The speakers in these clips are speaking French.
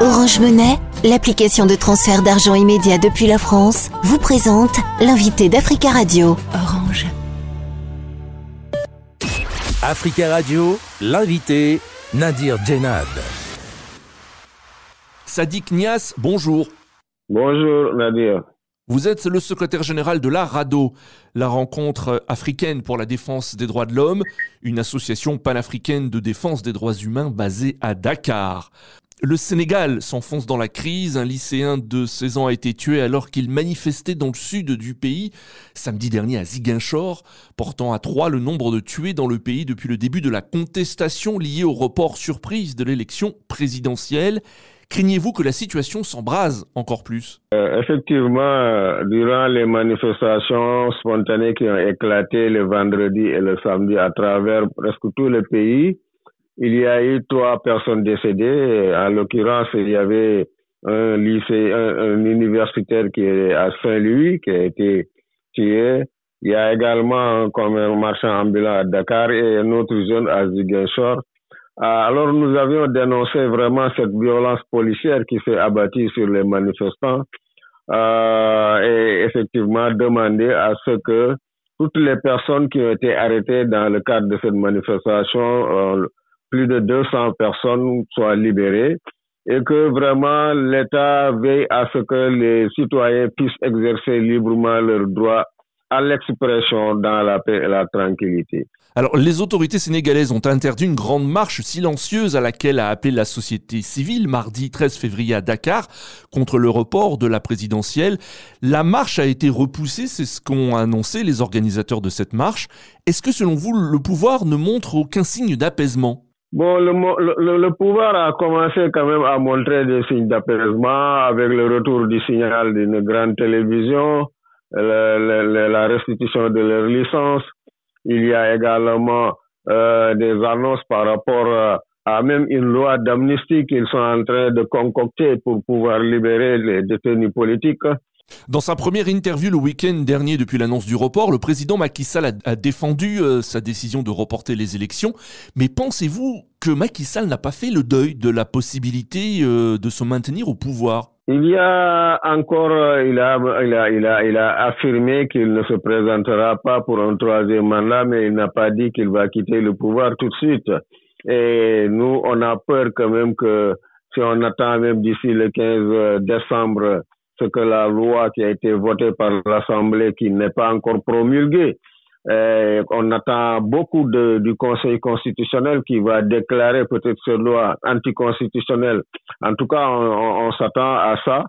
Orange Monnaie, l'application de transfert d'argent immédiat depuis la France, vous présente l'invité d'Africa Radio. Orange. Africa Radio, l'invité Nadir Djenad. Sadik Nias, bonjour. Bonjour Nadir. Vous êtes le secrétaire général de la RADO, la rencontre africaine pour la défense des droits de l'homme, une association panafricaine de défense des droits humains basée à Dakar. Le Sénégal s'enfonce dans la crise. Un lycéen de 16 ans a été tué alors qu'il manifestait dans le sud du pays samedi dernier à Ziguinchor, portant à trois le nombre de tués dans le pays depuis le début de la contestation liée au report surprise de l'élection présidentielle. Craignez-vous que la situation s'embrase encore plus? Euh, Effectivement, durant les manifestations spontanées qui ont éclaté le vendredi et le samedi à travers presque tout le pays, il y a eu trois personnes décédées. En l'occurrence, il y avait un lycée, un, universitaire qui est à Saint-Louis qui a été tué. Il y a également un marchand ambulant à Dakar et un autre jeune à Ziguinchor. Ah, alors nous avions dénoncé vraiment cette violence policière qui s'est abattue sur les manifestants euh, et effectivement demandé à ce que toutes les personnes qui ont été arrêtées dans le cadre de cette manifestation euh, plus de 200 personnes soient libérées et que vraiment l'État veille à ce que les citoyens puissent exercer librement leurs droits à l'expression dans la paix et la tranquillité. Alors, les autorités sénégalaises ont interdit une grande marche silencieuse à laquelle a appelé la société civile mardi 13 février à Dakar contre le report de la présidentielle. La marche a été repoussée, c'est ce qu'ont annoncé les organisateurs de cette marche. Est-ce que selon vous, le pouvoir ne montre aucun signe d'apaisement? Bon, le, le, le, pouvoir a commencé quand même à montrer des signes d'apaisement avec le retour du signal d'une grande télévision, la restitution de leur licence. Il y a également euh, des annonces par rapport euh, à même une loi d'amnistie qu'ils sont en train de concocter pour pouvoir libérer les détenus politiques. Dans sa première interview le week-end dernier depuis l'annonce du report, le président Macky Sall a, défendu euh, sa décision de reporter les élections. Mais pensez-vous que Macky Sall n'a pas fait le deuil de la possibilité euh, de se maintenir au pouvoir? Il y a encore, euh, il a, il a, il a, il a affirmé qu'il ne se présentera pas pour un troisième mandat, mais il n'a pas dit qu'il va quitter le pouvoir tout de suite. Et nous, on a peur quand même que si on attend même d'ici le 15 décembre ce que la loi qui a été votée par l'Assemblée, qui n'est pas encore promulguée, on attend beaucoup du Conseil constitutionnel qui va déclarer peut-être cette loi anticonstitutionnelle. En tout cas, on, on s'attend à ça.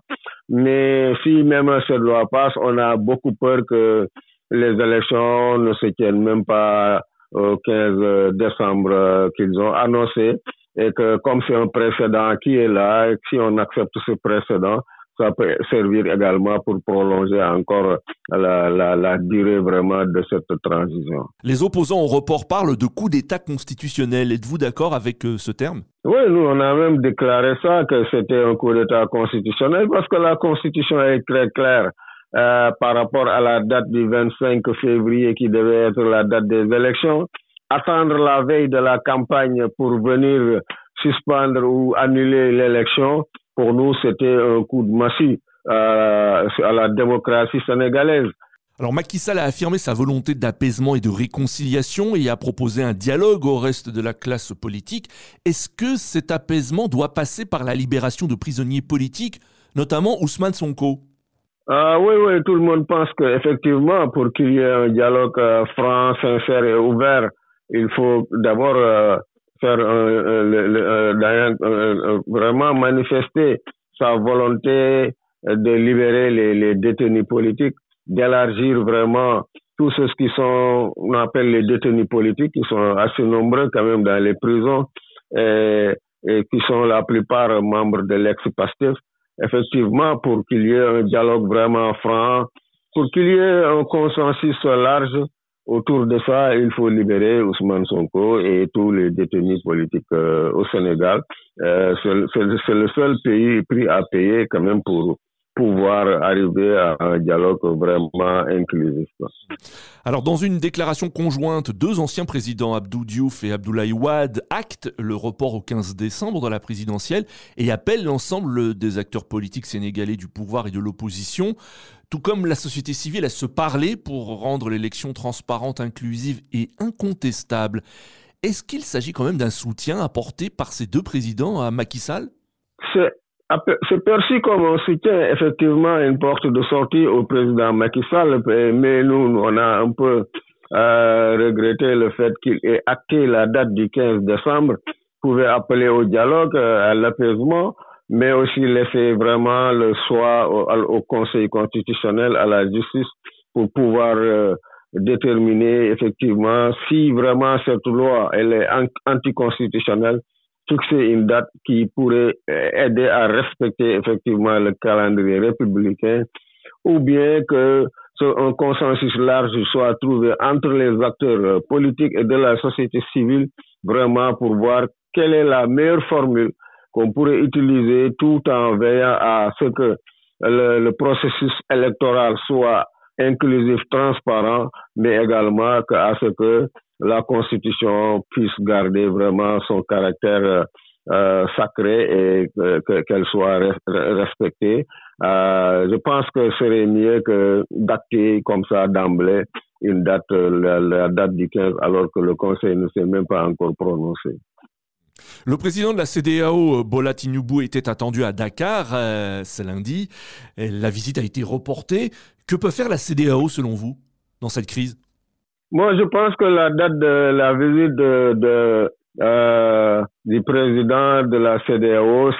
Mais si même cette loi passe, on a beaucoup peur que les élections ne se tiennent même pas au 15 décembre qu'ils ont annoncé et que comme c'est un précédent qui est là, si on accepte ce précédent, ça peut servir également pour prolonger encore la, la, la, durée vraiment de cette transition. Les opposants au report parlent de coup d'État constitutionnel. Êtes-vous d'accord avec euh, ce terme? Oui, nous, on a même déclaré ça, que c'était un coup d'État constitutionnel, parce que la Constitution est très claire. Euh, par rapport à la date du 25 février qui devait être la date des élections, attendre la veille de la campagne pour venir suspendre ou annuler l'élection, pour nous, c'était un coup de massue euh, à la démocratie sénégalaise. Alors Macky Sall a affirmé sa volonté d'apaisement et de réconciliation et a proposé un dialogue au reste de la classe politique. Est-ce que cet apaisement doit passer par la libération de prisonniers politiques, notamment Ousmane Sonko? Ah, oui, oui, tout le monde pense qu'effectivement, pour qu'il y ait un dialogue euh, franc, sincère et ouvert, il faut d'abord euh, faire vraiment manifester sa volonté de libérer les, détenus politiques, d'élargir vraiment tous ceux qui sont, on appelle les détenus politiques, qui sont assez nombreux quand même dans les prisons et, et qui sont la plupart membres de l'ex-PASTEF, effectivement, pour qu'il y ait un dialogue vraiment franc, pour qu'il y ait un consensus large Autour de ça, il faut libérer Ousmane Sonko et tous les détenus politiques euh, au Sénégal. Euh, c'est le seul pays pris à payer quand même pour pouvoir arriver à un dialogue vraiment inclusif. Alors, dans une déclaration conjointe, deux anciens présidents, Abdou Diouf et Abdoulaye Wade, actent le report au 15 décembre dans la présidentielle et appellent l'ensemble des acteurs politiques sénégalais du pouvoir et de l'opposition, tout comme la société civile, à se parler pour rendre l'élection transparente, inclusive et incontestable. Est-ce qu'il s'agit quand même d'un soutien apporté par ces deux présidents à Macky Sall? C'est perçu comme un soutien, effectivement, une porte de sortie au président Macky Sall, mais nous, on a un peu euh, regretté le fait qu'il ait acté la date du 15 décembre, pouvait appeler au dialogue, euh, à l'apaisement, mais aussi laisser vraiment le choix au, Conseil constitutionnel, à la justice, pour pouvoir euh, déterminer effectivement si vraiment cette loi elle est anticonstitutionnelle. Fixer une date qui pourrait euh, aider à respecter effectivement le calendrier républicain ou bien que un consensus large soit trouvé entre les acteurs euh, politiques et de la société civile vraiment pour voir quelle est la meilleure formule qu'on pourrait utiliser tout en veillant à ce que le, le processus électoral soit inclusif, transparent, mais également à ce que la Constitution puisse garder vraiment son caractère euh, sacré et qu'elle soit respectée. Euh, je pense que ce serait mieux que d'acter comme ça d'emblée une date, la, date du 15, alors que le Conseil ne s'est même pas encore prononcé. Le président de la CDAO, Bola Tinubu, était attendu à Dakar euh, ce lundi. La visite a été reportée. Que peut faire la CDAO selon vous dans cette crise? Moi, je pense que la date de la visite euh, du président de la CDAO,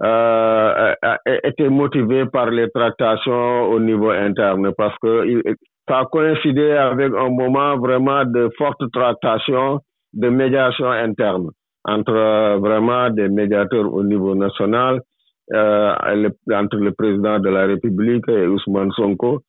euh, a été motivée par les tractations au niveau interne parce que ça a coïncidé avec un moment vraiment de forte tractation, de médiation interne entre euh, vraiment des médiateurs au niveau national, euh, entre le président de la République et Ousmane Sonko.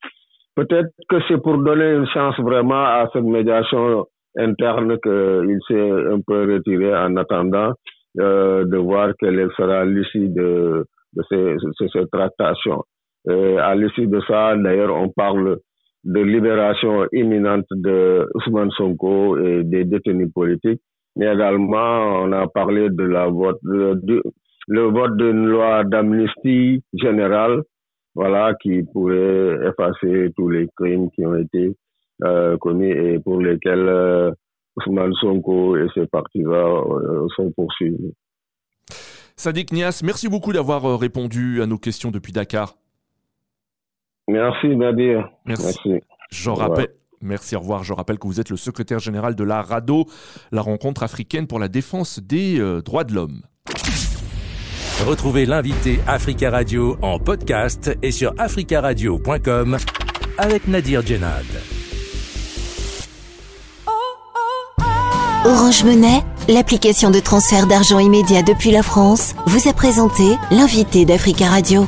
Peut-être que c'est pour donner une chance vraiment à cette médiation interne qu'il s'est un peu retiré en attendant euh, de voir quelle sera l'issue de, de, ces, ces, tractations. à l'issue de ça, d'ailleurs, on parle de libération imminente de Ousmane Sonko et des détenus politiques, mais également on a parlé de la vote, de, le vote d'une loi d'amnistie générale voilà, qui pourrait effacer tous les crimes qui ont été euh, commis et pour lesquels euh, Ousmane Sonko et ses partisans euh, sont poursuivis. Sadiq Nias, merci beaucoup d'avoir euh, répondu à nos questions depuis Dakar. Merci Nadir. Merci. Je rappelle, Merci, au revoir. Je rappelle que vous êtes le secrétaire général de la RADO, la rencontre africaine pour la défense des droits de l'homme. Retrouvez l'invité Africa Radio en podcast et sur africaradio.com avec Nadir Djenad. Orange Monnaie, l'application de transfert d'argent immédiat depuis la France, vous a présenté l'invité d'Africa Radio.